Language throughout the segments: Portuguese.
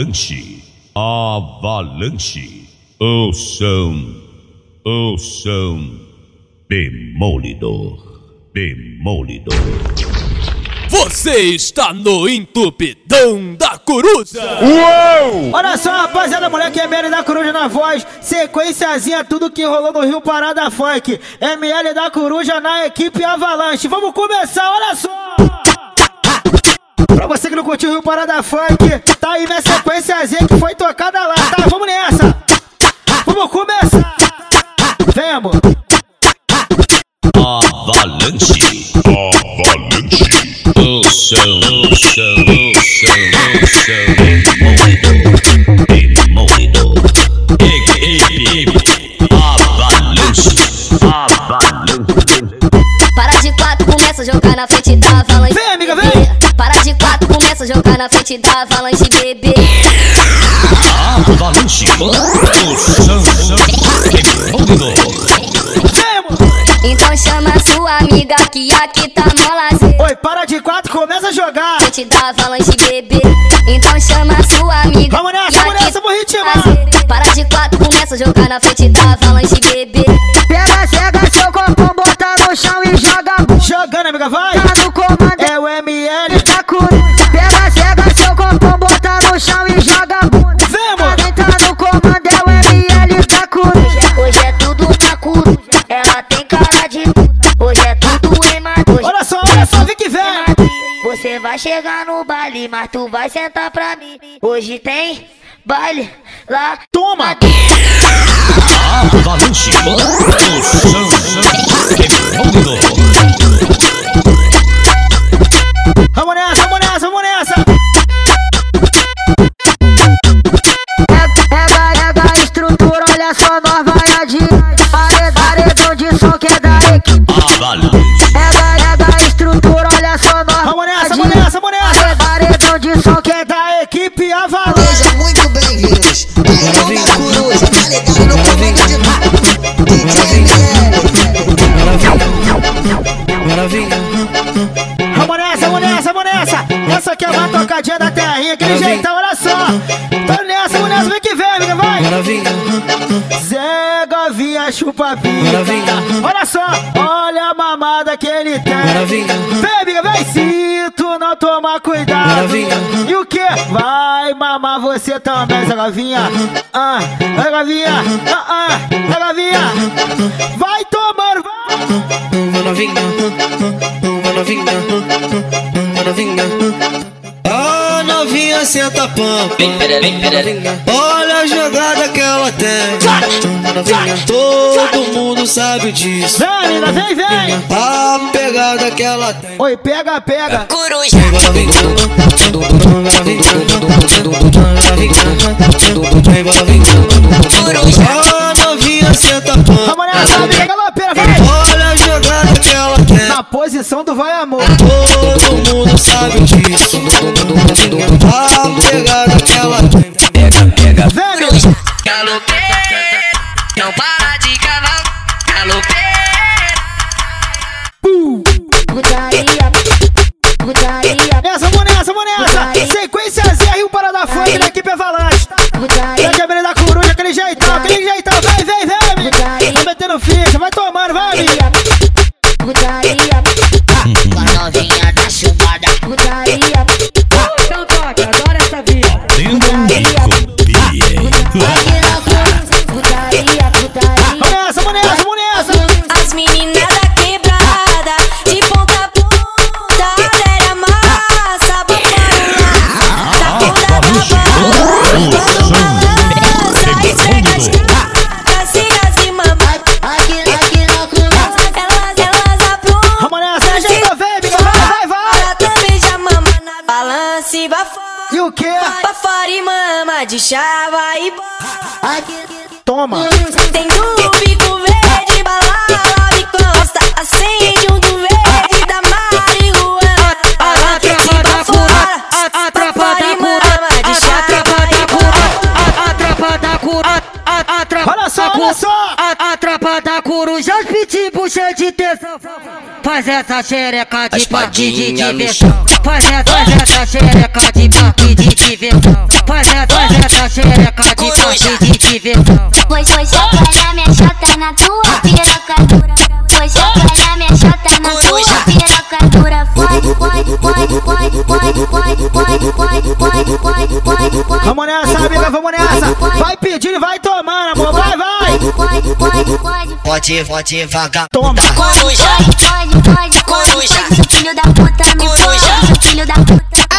Avalanche, avalanche, ouçam, ouçam, demolidor, demolidor. Você está no entupidão da coruja! Olha só, rapaziada, moleque ML da Coruja na voz, sequenciazinha, tudo que rolou no Rio Parada Funk. ML da Coruja na equipe Avalanche. Vamos começar, olha só! Curtiu o Rio Parada Funk, tá aí minha sequenciazinha que foi tocada na frente da avalanche, bebê. Avalanche! Então chama sua amiga que aqui tá molazinha. Oi, para de quatro, começa a jogar! Frente da avalanche, bebê. Então chama sua amiga. Vamos nessa, que vamos aqui nessa, vou ritmar. tá. Para de quatro, começa a jogar na frente da avalanche, bebê. Pega, cega seu copo, bota no chão e joga Jogando, amiga, vai! no comando É o ML! da coruja. Chegar no baile, mas tu vai sentar pra mim. Hoje tem baile lá. Toma! Avalanche, olha só! Tô nessa, nessa, vem que vem, amiga, vai! Zé Govinha chupa pica. Olha só, olha a mamada que ele tem. Vem, amiga, vem. Se tu não tomar cuidado. E o que? Vai mamar você também, Zé Govinha. Ah, Zé Govinha. Ah, ah, Zé Govinha. Vai tomando, vai. Novinha senta pampa. Olha a jogada que ela tem. Todo mundo sabe disso. Vem, amiga, vem, vem. A pegada que ela tem. Oi, pega, pega. A novinha senta pampa. Vamos nessa, amiga, galopeira, vai. Olha a jogada que ela tem. Na posição do vai, amor. Todo mundo sabe disso. A Toma. Faz essa xereca de parque de diversão. Faz essa, faz essa xereca de parque de diversão. Faz essa, faz essa xereca de parque de diversão. Pois foi chacoalhar minha chota na tua piroca dura. Foi chacoalhar minha chota na tua piroca dura. Pode, pode, pode, pode, pode, pode, pode, pode, pode, pode, pode, pode. Vamos nessa, amiga, vamos nessa. Vai pedindo e vai tomando, amor. Vai, vai. Pode, pode, pode. Pode, pode, vaga. Toma. Coruja, pode, pode, Coruja. pode, seu filho da puta, me Coruja. filho da puta.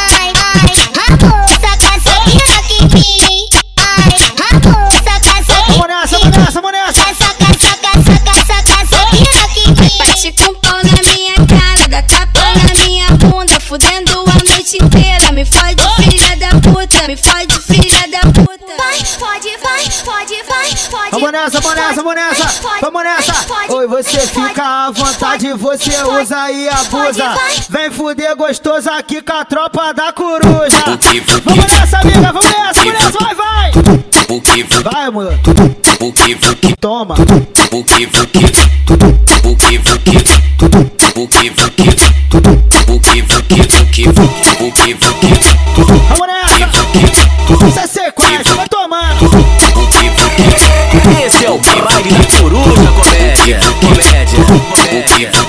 Vamos nessa, vamos nessa, vamos nessa. Vamos nessa. Oi, você fica à vontade, você usa e abusa. Vem fuder gostoso aqui com a tropa da coruja. Vamos nessa, amiga, vamos nessa, vamos nessa, vai, vai. Vai, amor. Toma. Vamos comédia. Comédia. Comédia.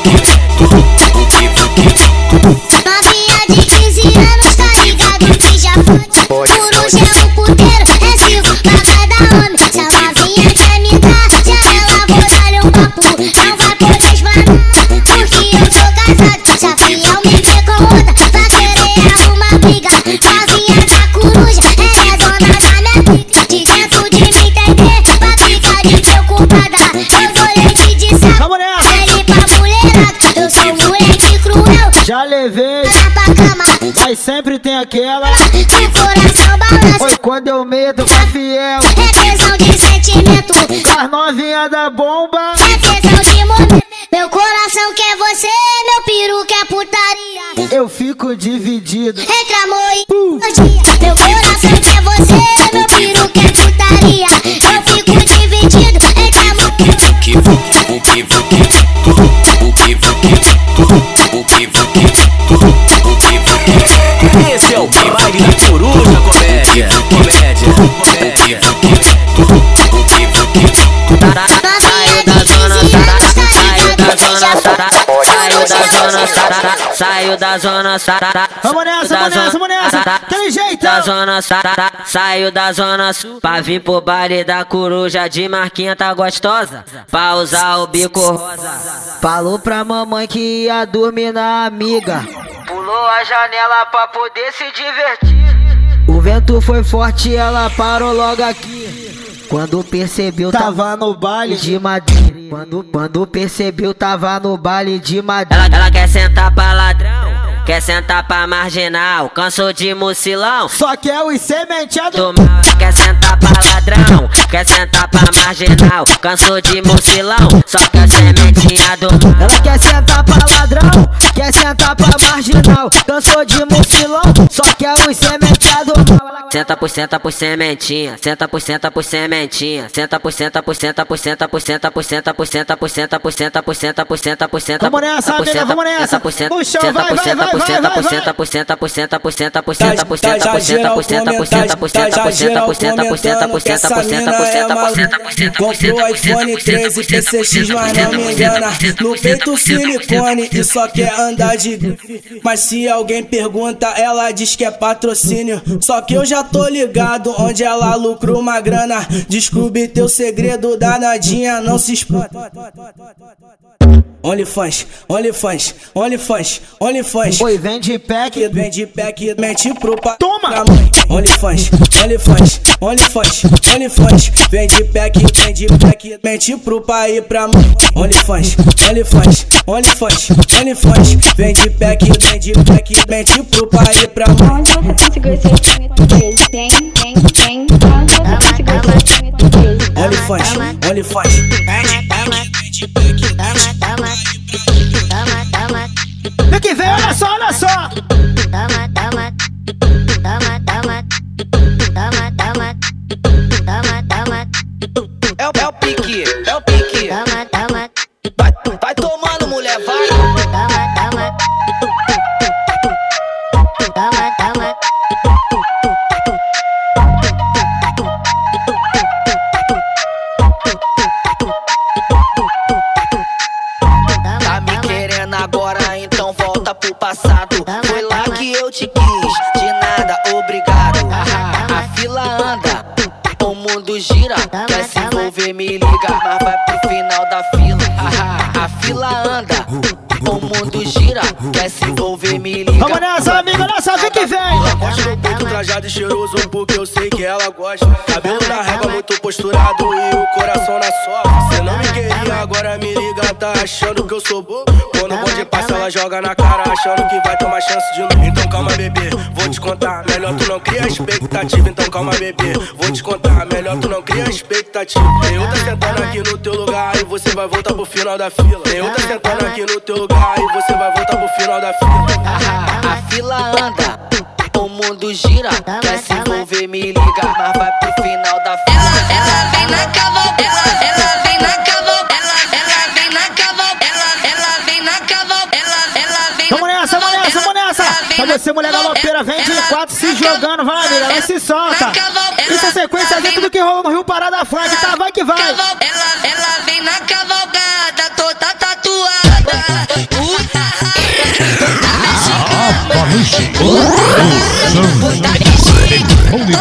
Aquela. De coração balança, quando eu medo, tá fiel. é tesão de sentimento, As novinhas da bomba. é tesão de momento. Meu coração quer você, meu peru quer putaria. Eu fico dividido. Reclamou e dia. Meu coração quer comédia. Comédia. Comédia. Novinha de 15 anos, tá ligado que já fode. Saiu da zona saiu da zona. Vamos nessa, vamos nessa, vamos nessa. Tem jeito. Da zona saiu da zona sul. Pra vir pro baile da coruja de marquinha tá gostosa. Pra usar o bico rosa. Falou pra mamãe que ia dormir na amiga. Pulou a janela pra poder se divertir. O vento foi forte, ela parou logo aqui. Quando percebeu, tava Tava no baile. de Madrid. Quando, quando percebeu, tava no baile de Madrid. Ela, ela quer sentar pra ladrão, quer sentar pra marginal. Cansou de mucilão. Só que é os sementeados. do mal. Quer sentar pra ladrão, quer sentar pra marginal. Cansou de mucilão, só quer sementinha do mal. Ela quer sentar pra ladrão, quer sentar pra marginal. Cansou de mucilão, só quer os sementeados mal. Ela Senta por senta por sementinha, senta por senta por sementinha, senta por senta por senta por senta por senta por senta por senta por senta por senta por senta por senta por senta nessa, por senta vamos nessa. senta por chão, senta vai, por vai, vai, por vai, senta vai, por vai. senta por senta por senta por senta por senta por senta por senta por senta por senta por senta por senta por senta por senta por senta por senta por senta por senta por senta por senta Comprou iPhone 13 PCX, mas não me engana. No peito silicone e só quer andar de grife. Mas se alguém pergunta, ela diz que é patrocínio. Só que eu já tô ligado onde ela lucrou uma grana. Descobri teu segredo, danadinha, não se espanta. Olha e faz, olha e faz, olha e faz, olha faz. Oi, vem de pack, vem de pack, mete pro pa. Toma! Olha e faz, olha e faz, olha e faz, olha faz. Vem de pack, vem de pack, mete pro pai e pra mãe. Olha e faz, olha e faz, olha e faz, olha faz. Vem de pack, vem de pack, mete pro pai e pra mãe. Onde você conseguiu esse Olha faz, olha faz. Vem de pack, vem de pack. que vem, olha só, olha só. Toma, toma, toma, toma, toma, toma, toma, toma. É o, é o pique, é o pique. Toma, toma. Vai, vai tomando, mulher, vai. E cheiroso porque eu sei que ela gosta. Cabelo na régua muito posturado e o coração na sola. Cê não me queria, agora me liga, tá achando que eu sou bobo? Quando o bonde passa, ela joga na cara, achando que vai uma chance de novo. Então calma, bebê, vou te contar. Melhor tu não cria expectativa, então calma, bebê, vou te contar. Melhor tu não cria expectativa. Tem outra sentando aqui no teu lugar e você vai voltar pro final da fila. Tem outra sentando aqui no teu lugar e você vai voltar pro final da fila. Haha, a fila anda, mundo gira, quer se envolver, me liga, mas vai pro final da fila. Ela vem na caval, ela, ela vem na caval, ela, ela vem na caval, ela, ela vem na caval, ela, ela vem Vamos nessa, vamos nessa, vamos nessa. Pra você, mulher galopeira, vem de quatro se jogando, vai, amiga, vai se solta. Isso é sequência dentro do que rolou no Rio Parada Funk, tá? Vai que vai. Ela, ela vem na cavalgada, toda tatuada. Puta Avalanche. Toma,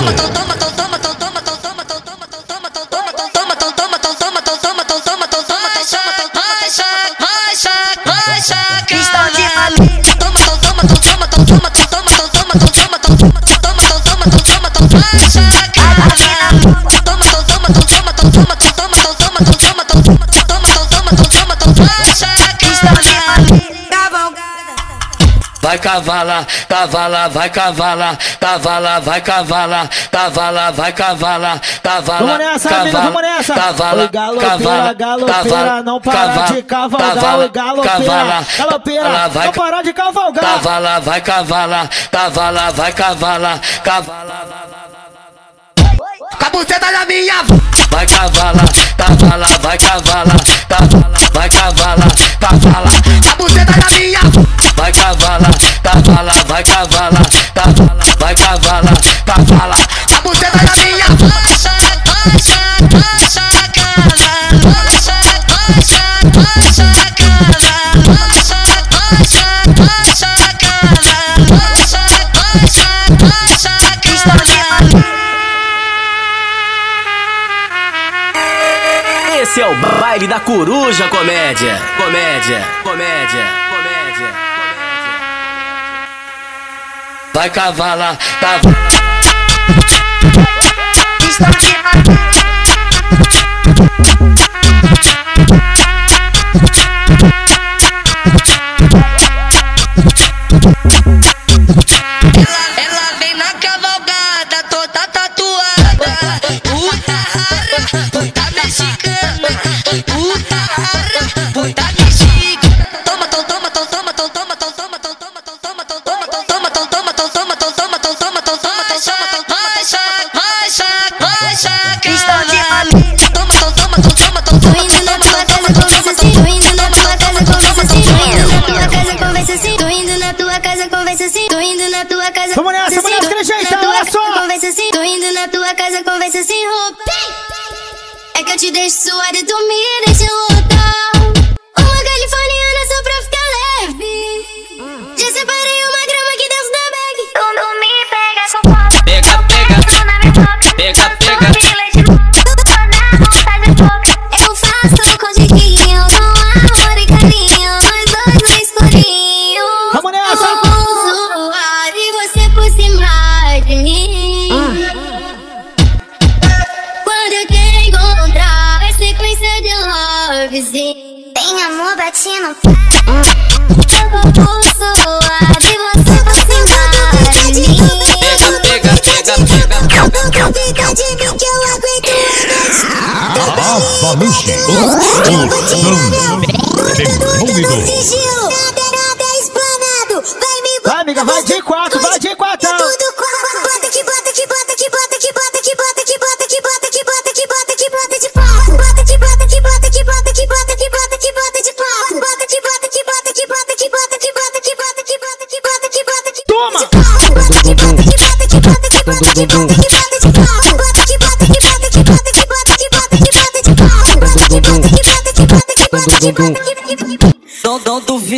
toma, toma, toma, toma, toma, toma, toma, toma, Vai cavala, cavala, vai cavala, cavala, vai cavala, cavala, vai cavala, cavala. Vamos nessa, amiga, vamos nessa. Cavala, galopeira, galopeira, não parar de cavalgar. Galopeira, galopeira, não parar de cavalgar. Cavala, vai cavala, cavala, vai cavala, cavala. Cabuceta na minha Vai cavala, cavala, vai cavala, cavala, vai cavala, cavala. Cabuceta na minha Vai cavala, cavala, vai cavala, cavala, vai cavala, cavala. Cabuceta na minha Racha, racha, racha, cala. Racha, baile da coruja comédia. Comédia, comédia, comédia. Vai cavala, cavala. Casa, conversa assim. Tô indo na tua casa. Vamos nessa, vamos nessa, aquele jeitão, olha só. Conversa assim. Tô indo na tua casa, conversa assim. roupa. É que eu te deixo suada e tu me deixa louca. De mim que eu aguento Avalanche. Demônio. sigilo. Nada é explanado. Vai me Vai, amiga, vai de quatro, vai de quatro. bota que bota que bota que bota que bota que bota que bota que bota que bota que bota que bota de pau. Bota que bota que bota que bota que bota que bota que bota de pau. Bota que bota que bota que bota que bota que bota que bota que bota que bota que bota que Toma. Bota que bota que bota que bota que bota que bota que bota de pau.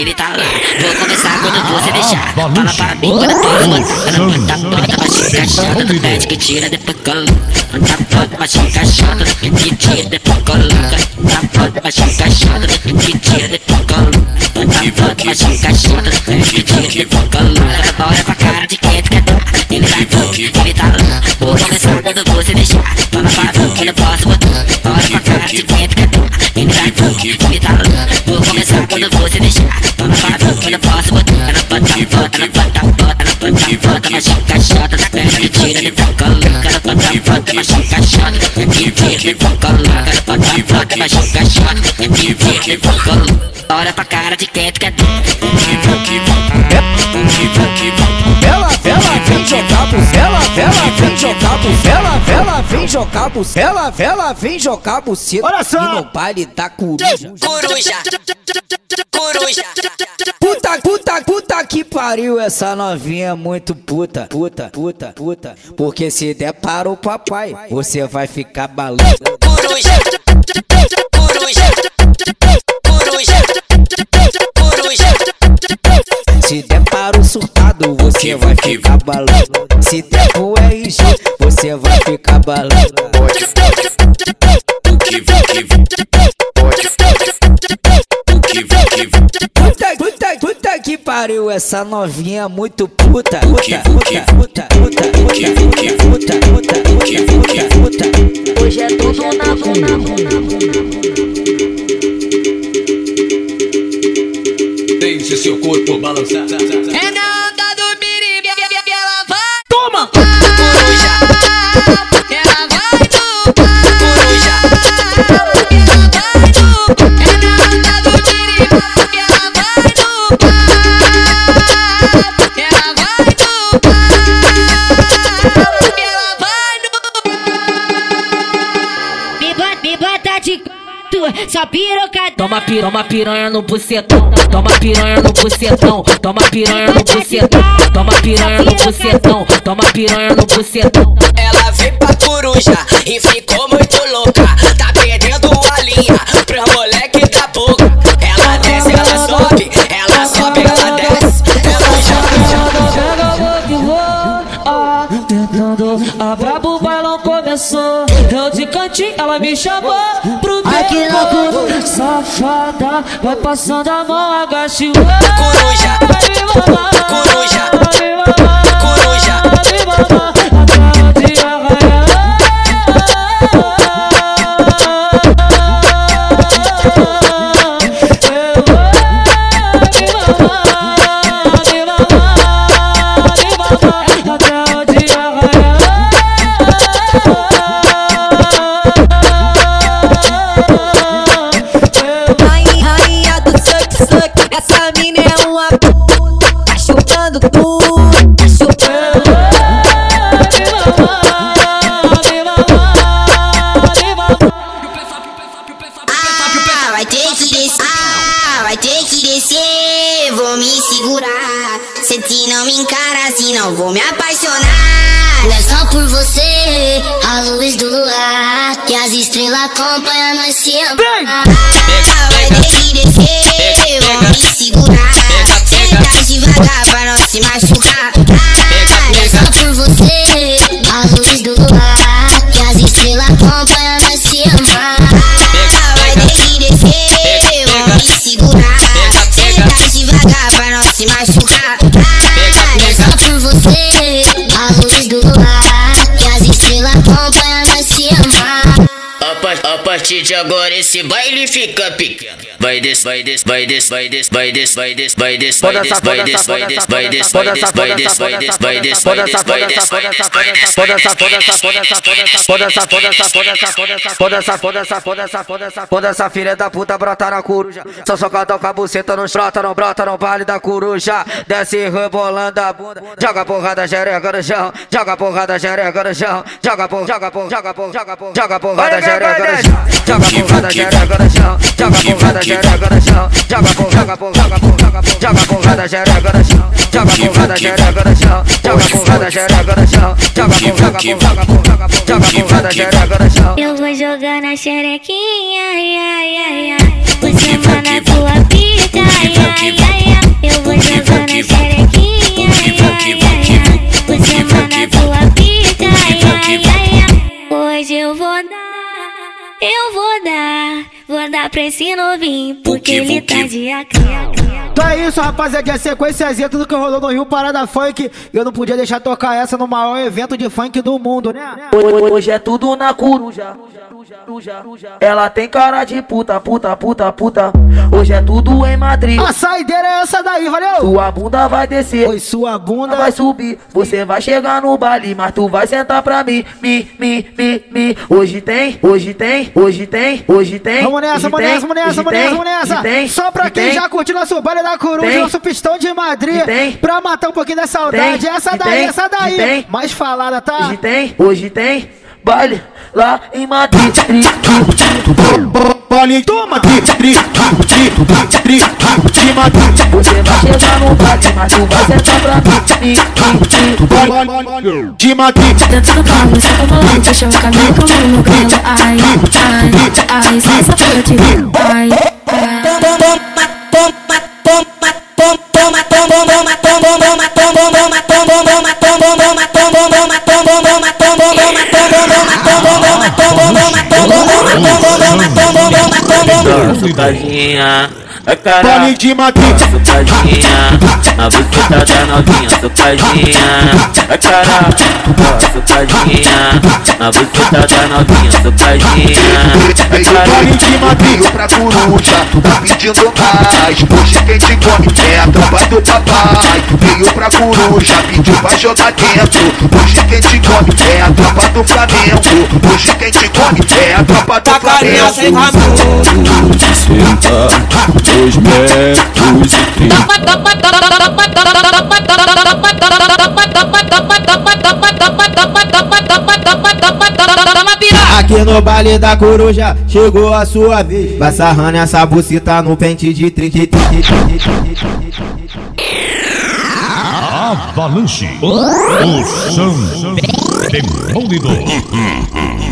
ele tá lá. Vou começar quando você deixar. Fala pra mim quando tu for. Ela bota toda machinha chata. Tu pede que tira depois coloca. Tá toda machinha chata. Que tira depois coloca. Tá toda machinha chata. Que tira depois coloca. Tá toda machinha chata. Que tira depois coloca. Olha pra cara de quem tu quer dar. Ele tá ele tá lá. Vou começar quando você deixar. Fala pra mim que eu não posso botar. Olha pra cara de quem tu quer quando for se deixar. Por favor, que eu não posso botar. Ela bota, bota, ela bota, bota, ela bota, bota, mas chota, chota. Na perna me tira, vai? foca louca. Ela bota, bota, mas chota, chota. Me tira, me foca louca. Ela bota, bota, mas chota, chota. Me tira, me foca. Olha pra cara de quem tu quer dar. Ela, ela vem jogar pro vela, ela vem jogar pro ela vem jogar bucela, ela vem jogar buceta. Olha só. E no baile da coruja. Coruja. Coruja. Puta, puta, puta que pariu, essa novinha é muito puta, puta, puta, puta. Porque se der para o papai, você vai ficar balando. Coruja. Coruja. O surtado, você vai ficar balando. Se der pro RG, você vai ficar balando. Puta, puta, puta que pariu, essa novinha é muito puta. Puta, puta, puta, puta, puta, puta, puta, puta, puta, puta. Hoje é tudo na bunda. Deixe seu corpo balançar. É Toma piranha, toma piranha no bucetão. Toma piranha no bucetão. Toma piranha no bucetão. Toma piranha no bucetão. Toma piranha no bucetão. Ela veio pra coruja e ficou muito louca. Tá perdendo a linha pro moleque da boca. Ela desce, ela sobe, ela sobe, ela desce. Ela joga, Tentando a brabo bailão começou. Eu de cantinho, ela me chamou que loucura. beco. Safada, vai passando a mão, agacha o Coruja. Coruja. Coruja. A luz do luar. Que as estrelas acompanham nós se amar. Vai que descer, vou me segurar. Senta devagar pra não se machucar. Ah, é só por você, a luz do luar. Que as estrelas acompanham nós se amar. Vai que descer, vou me segurar. Senta devagar pra não se machucar. Partir de agora esse baile fica pequeno. Vai des, vai des, vai des, vai des, vai des, vai des, vai des, vai des, vai des, vai des, vai des, vai des, vai des, vai des, vai des, vai des, vai des, vai des, vai des, Foda essa, foda essa, foda essa, foda essa, foda essa, foda essa, filha da puta brota na coruja. Só socadão com a buceta nos brota, não brota no baile da coruja. Desce rebolando a bunda, joga porrada xereca no chão, joga porrada xereca no chão, joga por, joga por, joga por, joga por, joga porrada xereca no chão, joga porrada xereca no chão, joga porrada xereca no chão, joga por, joga por, joga por, joga por, joga porrada xereca no chão, joga porrada xereca no chão, joga porrada xereca no chão, joga por, joga por, joga por, joga por, joga porrada xereca no chão. Eu vou jogar na xerequinha, ai, ai, ai, ai. Você manda tua pica, ai, ai, ai. Eu vou jogar na xerequinha, pra esse novinho, porque ele tá de acria. Então é isso, rapaziada. É sequenciazinha, tudo que rolou no Rio Parada Funk. E eu não podia deixar tocar essa no maior evento de funk do mundo, né? Hoje é tudo na coruja. Ela tem cara de puta, puta, puta, puta. Hoje é tudo em Madrid. A saideira é essa daí, valeu? Sua bunda vai descer. Oi, sua bunda vai subir. Você vai chegar no baile, mas tu vai sentar pra mim. Mi, mi, mi, mi. Hoje tem, hoje tem, hoje tem, hoje tem. Vamos nessa, vamos nessa, vamos nessa, vamos nessa. Só pra quem já curtiu nosso baile da coruja, nosso pistão de Madrid. Pra matar um pouquinho da saudade. Essa daí, essa daí. Mais falada, tá? Hoje tem, hoje tem. Baile lá em Madrid. Baile, toma, Madrid. Você vai chegar no baile, mas tu vai sentar pra mim. De Madrid. Dentro do carro, você tá falando, deixa o cabelo com a mão no grelo. Ai, ai, ai, sai essa porra de. Ai, Tadinha a cara Baile de Madrid. Sucadinha, a buceta da novinha Sucadinha, a cara Sucadinha, a buceta da novinha Sucadinha, a cara Baile de Madrid. pra coruja, tá pedindo mais Hoje quem te come é a tropa do papai. Veio pra coruja, pediu pra jogar dentro. Hoje quem te come é a tropa do Flamengo. Hoje quem te come é a tropa do Carinha sem Flamengo metros e trinta. Aqui no baile da coruja chegou a sua vez. Vai sarrando essa bucita no pente de 30. Avalanche, o som demônio.